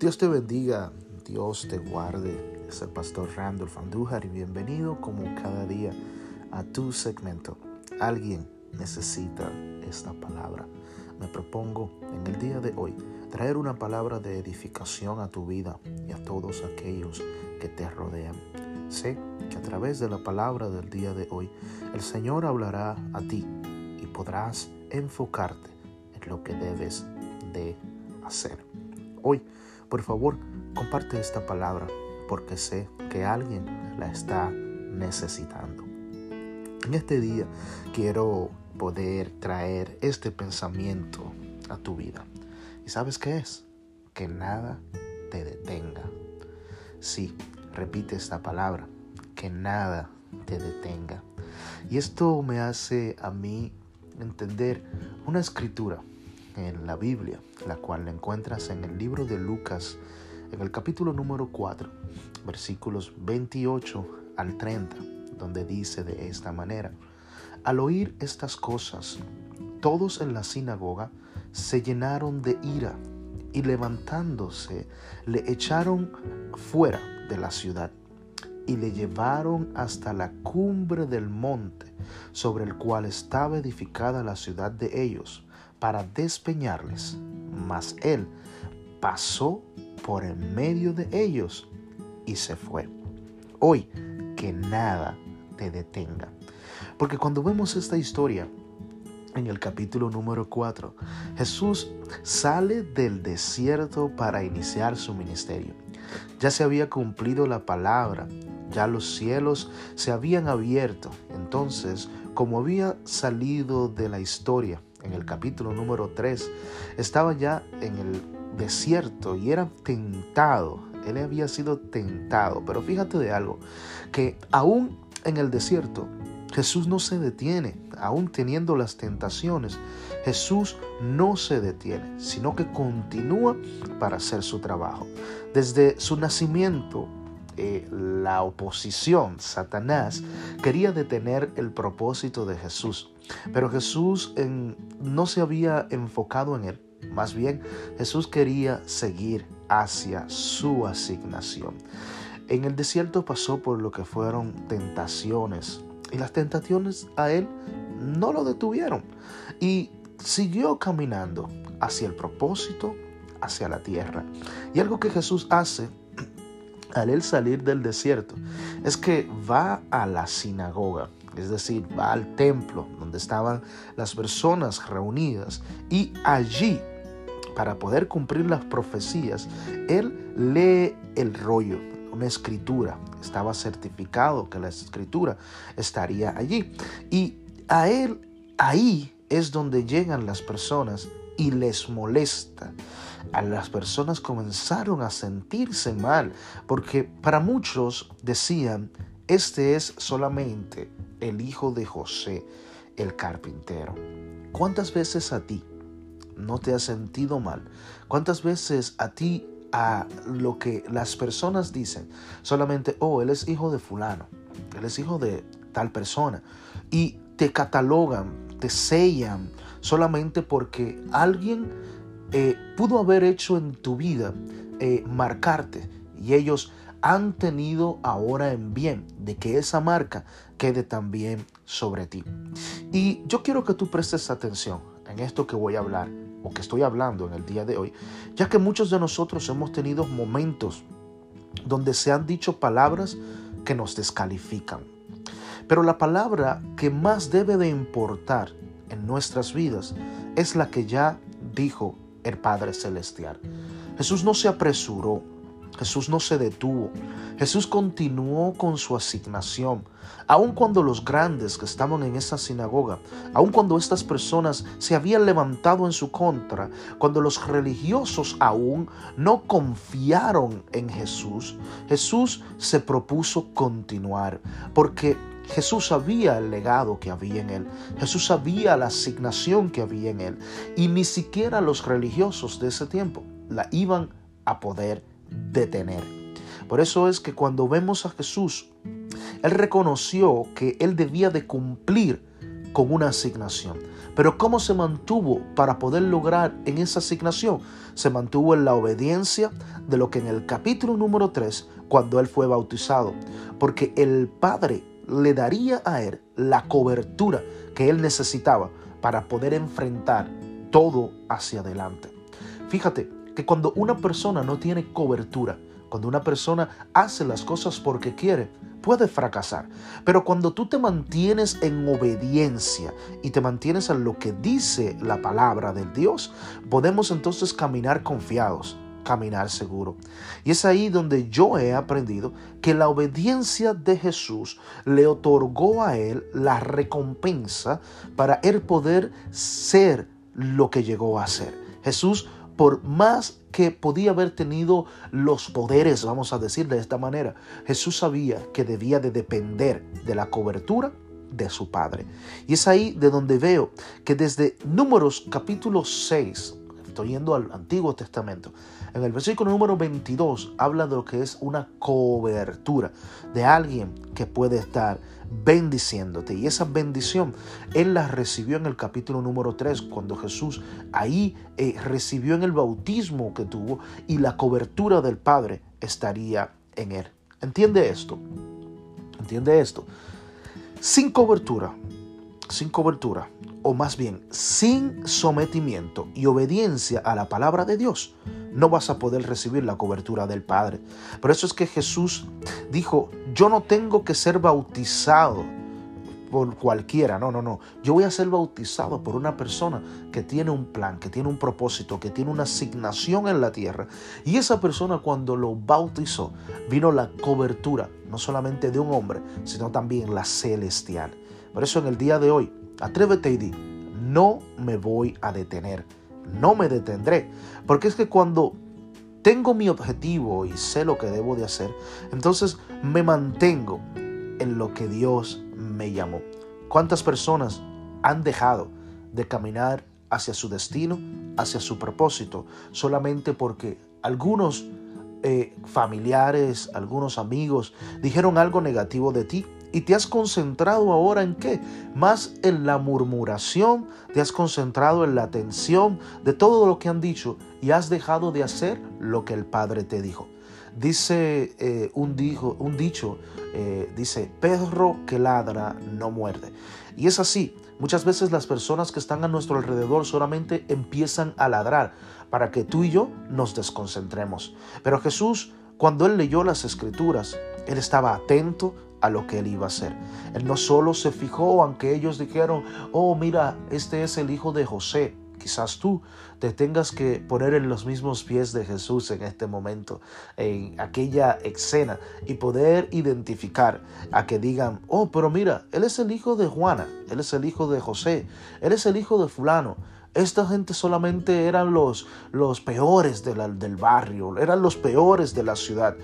Dios te bendiga, Dios te guarde. Es el pastor Randolph Andújar y bienvenido como cada día a tu segmento. Alguien necesita esta palabra. Me propongo en el día de hoy traer una palabra de edificación a tu vida y a todos aquellos que te rodean. Sé que a través de la palabra del día de hoy el Señor hablará a ti y podrás enfocarte en lo que debes de hacer. Hoy por favor, comparte esta palabra porque sé que alguien la está necesitando. En este día quiero poder traer este pensamiento a tu vida. ¿Y sabes qué es? Que nada te detenga. Sí, repite esta palabra, que nada te detenga. Y esto me hace a mí entender una escritura en la Biblia, la cual la encuentras en el libro de Lucas, en el capítulo número 4, versículos 28 al 30, donde dice de esta manera, al oír estas cosas, todos en la sinagoga se llenaron de ira y levantándose le echaron fuera de la ciudad y le llevaron hasta la cumbre del monte sobre el cual estaba edificada la ciudad de ellos para despeñarles, mas él pasó por en medio de ellos y se fue. Hoy que nada te detenga. Porque cuando vemos esta historia, en el capítulo número 4, Jesús sale del desierto para iniciar su ministerio. Ya se había cumplido la palabra, ya los cielos se habían abierto. Entonces, como había salido de la historia, en el capítulo número 3, estaba ya en el desierto y era tentado. Él había sido tentado. Pero fíjate de algo, que aún en el desierto, Jesús no se detiene, aún teniendo las tentaciones. Jesús no se detiene, sino que continúa para hacer su trabajo. Desde su nacimiento, eh, la oposición, Satanás, quería detener el propósito de Jesús. Pero Jesús no se había enfocado en él. Más bien, Jesús quería seguir hacia su asignación. En el desierto pasó por lo que fueron tentaciones. Y las tentaciones a él no lo detuvieron. Y siguió caminando hacia el propósito, hacia la tierra. Y algo que Jesús hace al él salir del desierto es que va a la sinagoga, es decir, va al templo donde estaban las personas reunidas y allí, para poder cumplir las profecías, él lee el rollo, una escritura, estaba certificado que la escritura estaría allí. Y a él ahí es donde llegan las personas y les molesta a las personas comenzaron a sentirse mal, porque para muchos decían, este es solamente el hijo de José, el carpintero. ¿Cuántas veces a ti no te has sentido mal? ¿Cuántas veces a ti a lo que las personas dicen solamente, oh, él es hijo de fulano, él es hijo de tal persona, y te catalogan, te sellan solamente porque alguien eh, pudo haber hecho en tu vida eh, marcarte y ellos han tenido ahora en bien de que esa marca quede también sobre ti. Y yo quiero que tú prestes atención en esto que voy a hablar o que estoy hablando en el día de hoy, ya que muchos de nosotros hemos tenido momentos donde se han dicho palabras que nos descalifican. Pero la palabra que más debe de importar en nuestras vidas es la que ya dijo el Padre Celestial. Jesús no se apresuró, Jesús no se detuvo, Jesús continuó con su asignación, aun cuando los grandes que estaban en esa sinagoga, aun cuando estas personas se habían levantado en su contra, cuando los religiosos aún no confiaron en Jesús, Jesús se propuso continuar, porque Jesús sabía el legado que había en él. Jesús sabía la asignación que había en él. Y ni siquiera los religiosos de ese tiempo la iban a poder detener. Por eso es que cuando vemos a Jesús, Él reconoció que Él debía de cumplir con una asignación. Pero ¿cómo se mantuvo para poder lograr en esa asignación? Se mantuvo en la obediencia de lo que en el capítulo número 3, cuando él fue bautizado, porque el Padre le daría a él la cobertura que él necesitaba para poder enfrentar todo hacia adelante. Fíjate que cuando una persona no tiene cobertura, cuando una persona hace las cosas porque quiere, puede fracasar. Pero cuando tú te mantienes en obediencia y te mantienes a lo que dice la palabra del Dios, podemos entonces caminar confiados caminar seguro. Y es ahí donde yo he aprendido que la obediencia de Jesús le otorgó a él la recompensa para él poder ser lo que llegó a ser. Jesús por más que podía haber tenido los poderes, vamos a decir de esta manera, Jesús sabía que debía de depender de la cobertura de su Padre. Y es ahí de donde veo que desde Números capítulo 6, estoy yendo al Antiguo Testamento, en el versículo número 22 habla de lo que es una cobertura de alguien que puede estar bendiciéndote. Y esa bendición Él la recibió en el capítulo número 3, cuando Jesús ahí eh, recibió en el bautismo que tuvo y la cobertura del Padre estaría en Él. ¿Entiende esto? ¿Entiende esto? Sin cobertura, sin cobertura, o más bien sin sometimiento y obediencia a la palabra de Dios, no vas a poder recibir la cobertura del Padre. Por eso es que Jesús dijo, yo no tengo que ser bautizado por cualquiera, no, no, no. Yo voy a ser bautizado por una persona que tiene un plan, que tiene un propósito, que tiene una asignación en la tierra. Y esa persona cuando lo bautizó, vino la cobertura, no solamente de un hombre, sino también la celestial. Por eso en el día de hoy, atrévete y di, no me voy a detener no me detendré. Porque es que cuando tengo mi objetivo y sé lo que debo de hacer, entonces me mantengo en lo que Dios me llamó. ¿Cuántas personas han dejado de caminar hacia su destino, hacia su propósito, solamente porque algunos eh, familiares, algunos amigos dijeron algo negativo de ti y te has concentrado ahora en qué? Más en la murmuración, te has concentrado en la atención de todo lo que han dicho y has dejado de hacer lo que el Padre te dijo. Dice eh, un, un, dicho, eh, dice, perro que ladra no muerde. Y es así, muchas veces las personas que están a nuestro alrededor solamente empiezan a ladrar para que tú y yo nos desconcentremos. Pero Jesús, cuando él leyó las escrituras, él estaba atento a lo que él iba a hacer. Él no solo se fijó, aunque ellos dijeron, oh, mira, este es el hijo de José. Quizás tú te tengas que poner en los mismos pies de Jesús en este momento, en aquella escena, y poder identificar a que digan, oh, pero mira, Él es el hijo de Juana, Él es el hijo de José, Él es el hijo de fulano. Esta gente solamente eran los, los peores del barrio, eran los peores de la ciudad.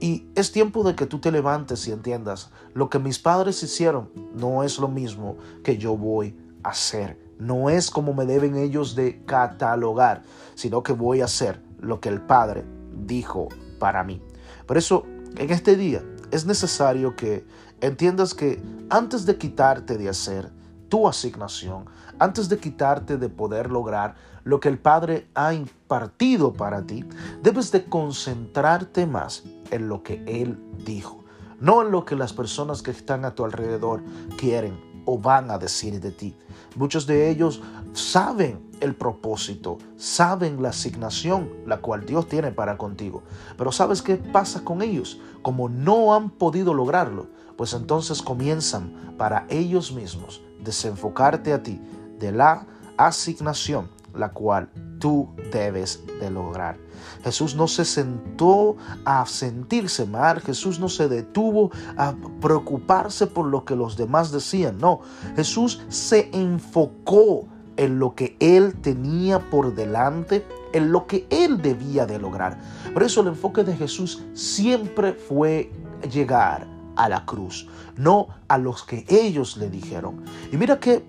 Y es tiempo de que tú te levantes y entiendas, lo que mis padres hicieron no es lo mismo que yo voy a hacer. No es como me deben ellos de catalogar, sino que voy a hacer lo que el Padre dijo para mí. Por eso, en este día es necesario que entiendas que antes de quitarte de hacer tu asignación, antes de quitarte de poder lograr lo que el Padre ha impartido para ti, debes de concentrarte más en lo que Él dijo, no en lo que las personas que están a tu alrededor quieren o van a decir de ti. Muchos de ellos saben el propósito, saben la asignación la cual Dios tiene para contigo. Pero ¿sabes qué pasa con ellos? Como no han podido lograrlo, pues entonces comienzan para ellos mismos desenfocarte a ti de la asignación la cual tú debes de lograr. Jesús no se sentó a sentirse mal, Jesús no se detuvo a preocuparse por lo que los demás decían, no, Jesús se enfocó en lo que él tenía por delante, en lo que él debía de lograr. Por eso el enfoque de Jesús siempre fue llegar a la cruz, no a los que ellos le dijeron. Y mira qué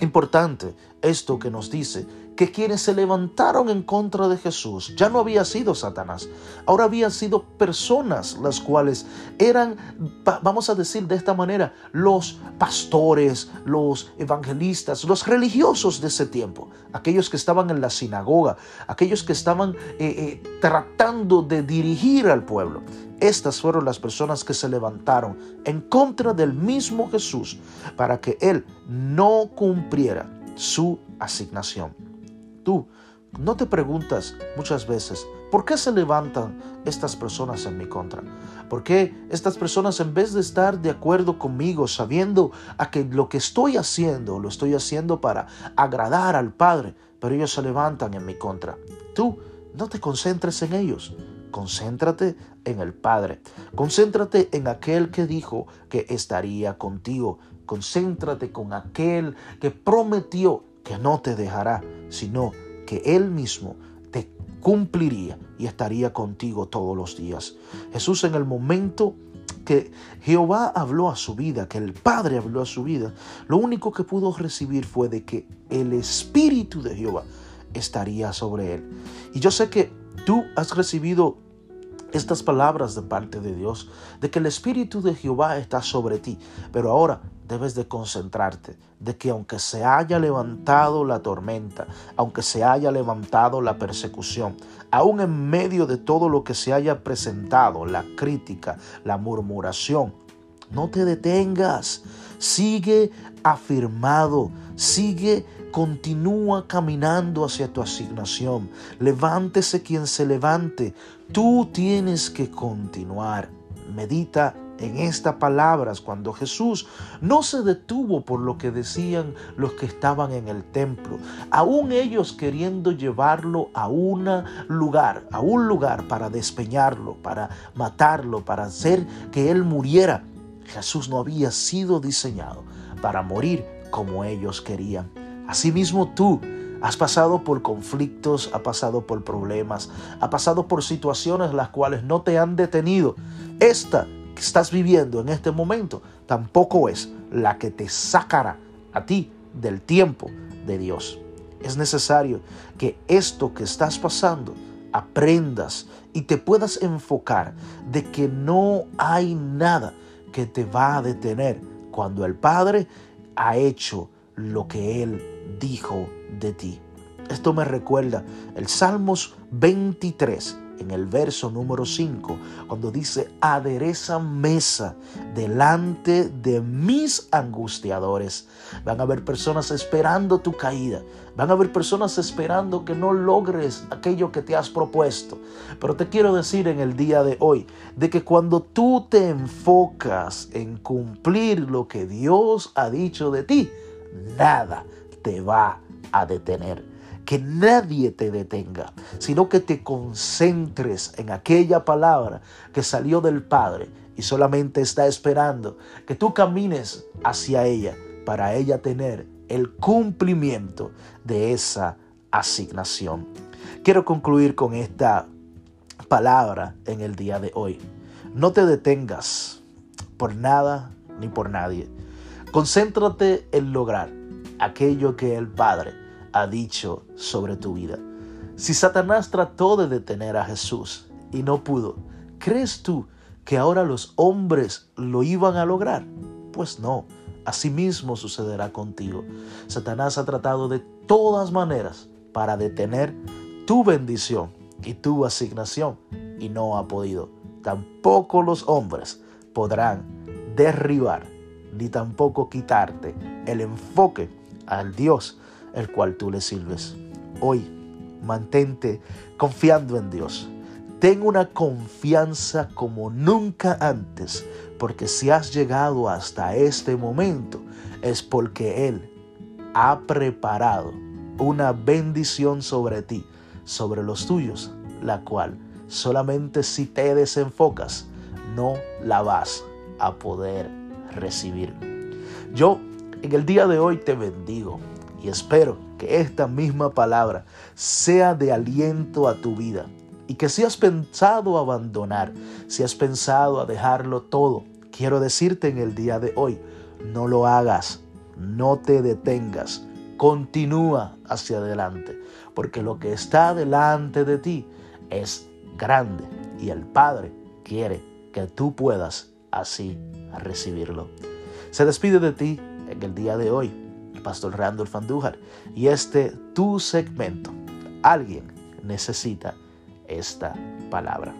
importante esto que nos dice que quienes se levantaron en contra de Jesús ya no había sido Satanás, ahora habían sido personas las cuales eran, vamos a decir de esta manera, los pastores, los evangelistas, los religiosos de ese tiempo, aquellos que estaban en la sinagoga, aquellos que estaban eh, eh, tratando de dirigir al pueblo. Estas fueron las personas que se levantaron en contra del mismo Jesús para que Él no cumpliera su asignación. Tú no te preguntas muchas veces, ¿por qué se levantan estas personas en mi contra? ¿Por qué estas personas en vez de estar de acuerdo conmigo, sabiendo a que lo que estoy haciendo, lo estoy haciendo para agradar al Padre, pero ellos se levantan en mi contra? Tú no te concentres en ellos. Concéntrate en el Padre. Concéntrate en aquel que dijo que estaría contigo. Concéntrate con aquel que prometió que no te dejará, sino que Él mismo te cumpliría y estaría contigo todos los días. Jesús en el momento que Jehová habló a su vida, que el Padre habló a su vida, lo único que pudo recibir fue de que el Espíritu de Jehová estaría sobre él. Y yo sé que tú has recibido estas palabras de parte de Dios, de que el Espíritu de Jehová está sobre ti, pero ahora debes de concentrarte de que aunque se haya levantado la tormenta, aunque se haya levantado la persecución, aún en medio de todo lo que se haya presentado, la crítica, la murmuración, no te detengas, sigue afirmado, sigue continúa caminando hacia tu asignación. Levántese quien se levante. Tú tienes que continuar. Medita en estas palabras cuando Jesús no se detuvo por lo que decían los que estaban en el templo, aún ellos queriendo llevarlo a un lugar, a un lugar para despeñarlo, para matarlo, para hacer que él muriera. Jesús no había sido diseñado para morir como ellos querían. Asimismo tú has pasado por conflictos, has pasado por problemas, has pasado por situaciones las cuales no te han detenido. Esta estás viviendo en este momento tampoco es la que te sacará a ti del tiempo de Dios. Es necesario que esto que estás pasando aprendas y te puedas enfocar de que no hay nada que te va a detener cuando el Padre ha hecho lo que Él dijo de ti. Esto me recuerda el Salmos 23 en el verso número 5, cuando dice, adereza mesa delante de mis angustiadores. Van a haber personas esperando tu caída. Van a haber personas esperando que no logres aquello que te has propuesto. Pero te quiero decir en el día de hoy, de que cuando tú te enfocas en cumplir lo que Dios ha dicho de ti, nada te va a detener. Que nadie te detenga, sino que te concentres en aquella palabra que salió del Padre y solamente está esperando que tú camines hacia ella para ella tener el cumplimiento de esa asignación. Quiero concluir con esta palabra en el día de hoy. No te detengas por nada ni por nadie. Concéntrate en lograr aquello que el Padre ha dicho sobre tu vida. Si Satanás trató de detener a Jesús y no pudo, ¿crees tú que ahora los hombres lo iban a lograr? Pues no, asimismo sucederá contigo. Satanás ha tratado de todas maneras para detener tu bendición y tu asignación y no ha podido. Tampoco los hombres podrán derribar ni tampoco quitarte el enfoque al Dios el cual tú le sirves. Hoy, mantente confiando en Dios. Ten una confianza como nunca antes, porque si has llegado hasta este momento es porque Él ha preparado una bendición sobre ti, sobre los tuyos, la cual solamente si te desenfocas no la vas a poder recibir. Yo en el día de hoy te bendigo y espero que esta misma palabra sea de aliento a tu vida y que si has pensado abandonar, si has pensado a dejarlo todo, quiero decirte en el día de hoy, no lo hagas, no te detengas, continúa hacia adelante, porque lo que está delante de ti es grande y el Padre quiere que tú puedas así recibirlo. Se despide de ti en el día de hoy pastor Randolph Andújar y este tu segmento. Alguien necesita esta palabra.